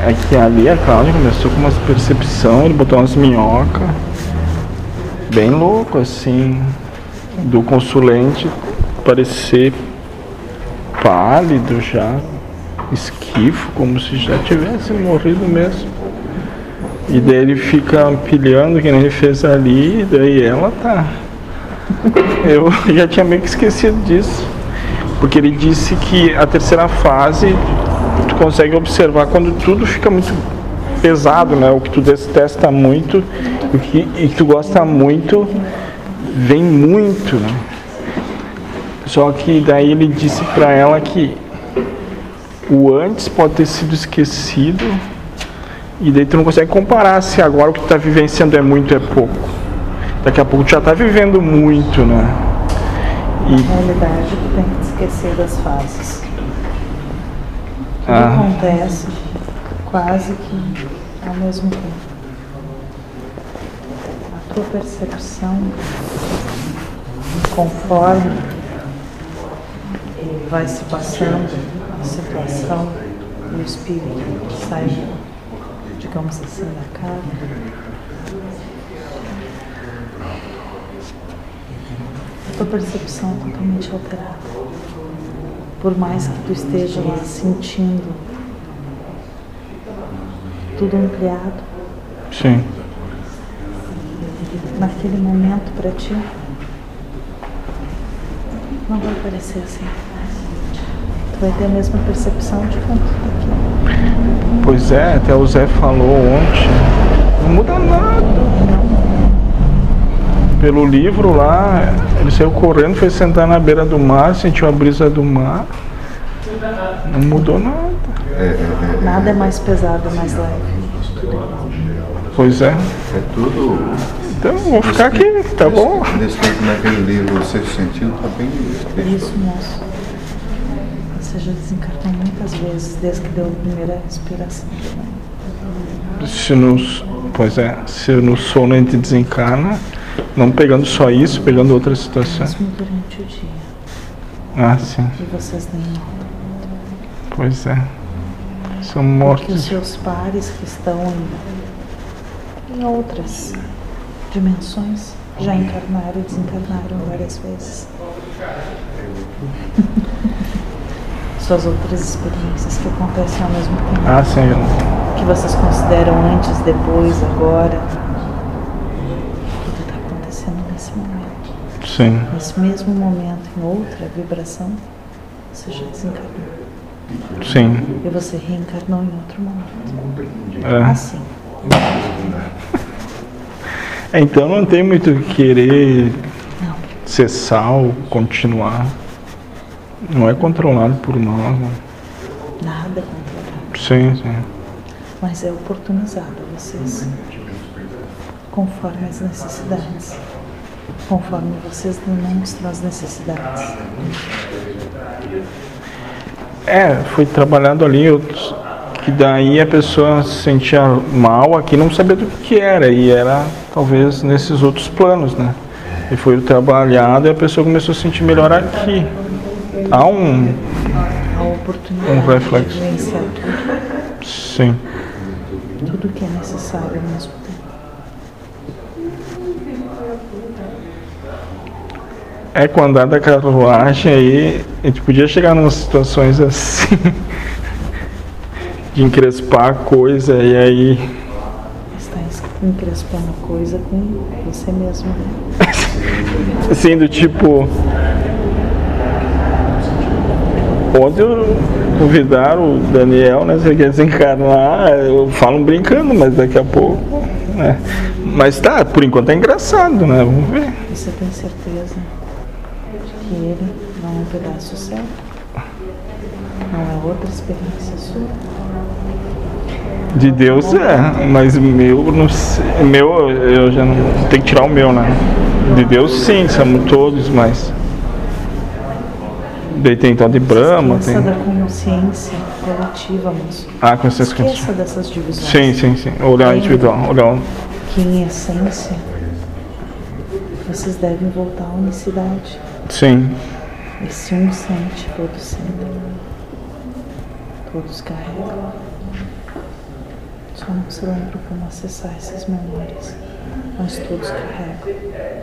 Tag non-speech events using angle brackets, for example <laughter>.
É que ali a Cláudia começou com umas percepção, ele botou umas minhocas. Bem louco, assim. Do consulente parecer pálido já, esquifo, como se já tivesse morrido mesmo. E daí ele fica pilhando, que nem ele fez ali, e daí ela tá. Eu <laughs> já tinha meio que esquecido disso. Porque ele disse que a terceira fase tu consegue observar quando tudo fica muito pesado, né? O que tu detesta muito o que, e que tu gosta muito vem muito, né? Só que daí ele disse para ela que o antes pode ter sido esquecido e daí tu não consegue comparar se agora o que tu tá vivenciando é muito é pouco. Daqui a pouco tu já tá vivendo muito, né? E... Na realidade tu tem que esquecer das fases. Tudo ah. acontece quase que ao mesmo tempo. A tua percepção, conforme vai se passando a situação, o espírito sai, digamos assim, da casa. A tua percepção é totalmente alterada. Por mais que tu esteja lá sentindo tudo ampliado. Sim. Naquele momento para ti, não vai parecer assim. Tu vai ter a mesma percepção de quanto tá aqui. Pois é, até o Zé falou ontem. Não muda nada. Pelo livro lá, ele saiu correndo, foi sentar na beira do mar, sentiu a brisa do mar. Não mudou nada. É, é, é, nada é mais pesado, mais leve. Pois é. É tudo. Então, vou ficar aqui, tá bom? Nesse tempo, naquele livro, você se sentiu, tá bem. Isso, moço. Você já desencarnou muitas vezes desde que deu a primeira respiração. Se nos, pois é, se no sono a gente desencarna, não pegando só isso, pegando outras situações. Mesmo durante o dia. Ah, sim. E vocês nem notam. Pois é. São mortos. Porque os seus pares que estão em, em outras dimensões já encarnaram e desencarnaram várias vezes. <laughs> Suas outras experiências que acontecem ao mesmo tempo. Ah, sim. Que vocês consideram antes, depois, agora. Sim. Nesse mesmo momento, em outra vibração, você já desencarnou. Sim. E você reencarnou em outro momento. É. Assim. É, então não tem muito querer não. cessar ou continuar. Não é controlado por nós. Né? Nada é controlado. Sim, sim. Mas é oportunizado a vocês. Conforme as necessidades. Conforme vocês demonstram as necessidades. É, fui trabalhando ali, outros, que daí a pessoa se sentia mal aqui, não sabia do que era, e era talvez nesses outros planos, né? E foi trabalhado e a pessoa começou a se sentir melhor aqui. Há um, um reflexo. Sim. Tudo que é necessário mesmo. É, com o andar da carruagem aí, a gente podia chegar em situações assim, <laughs> de encrespar a coisa e aí. Está encrespando a coisa com você mesmo, né? <laughs> assim, do tipo. Ontem convidaram o Daniel, né? Você quer desencarnar, eu falo brincando, mas daqui a pouco. Né? Mas tá, por enquanto é engraçado, né? Vamos ver. Você tem certeza? que ele não é um pedaço seu, não é outra experiência sua. De Deus é, mas meu, não sei, meu eu já não tenho que tirar o meu, né? De Deus sim, somos todos, mas Daí tem tal de Brahma. Esqueça tem... da consciência coletiva, moço. Ah, consciência Esqueça dessas divisões. Sim, sim, sim. Olhar individual. Olhar... Que em essência vocês devem voltar à unicidade. Sim. Esse um sente, todos sentem. Todos carregam. Só não se lembra como acessar essas memórias, mas todos carregam.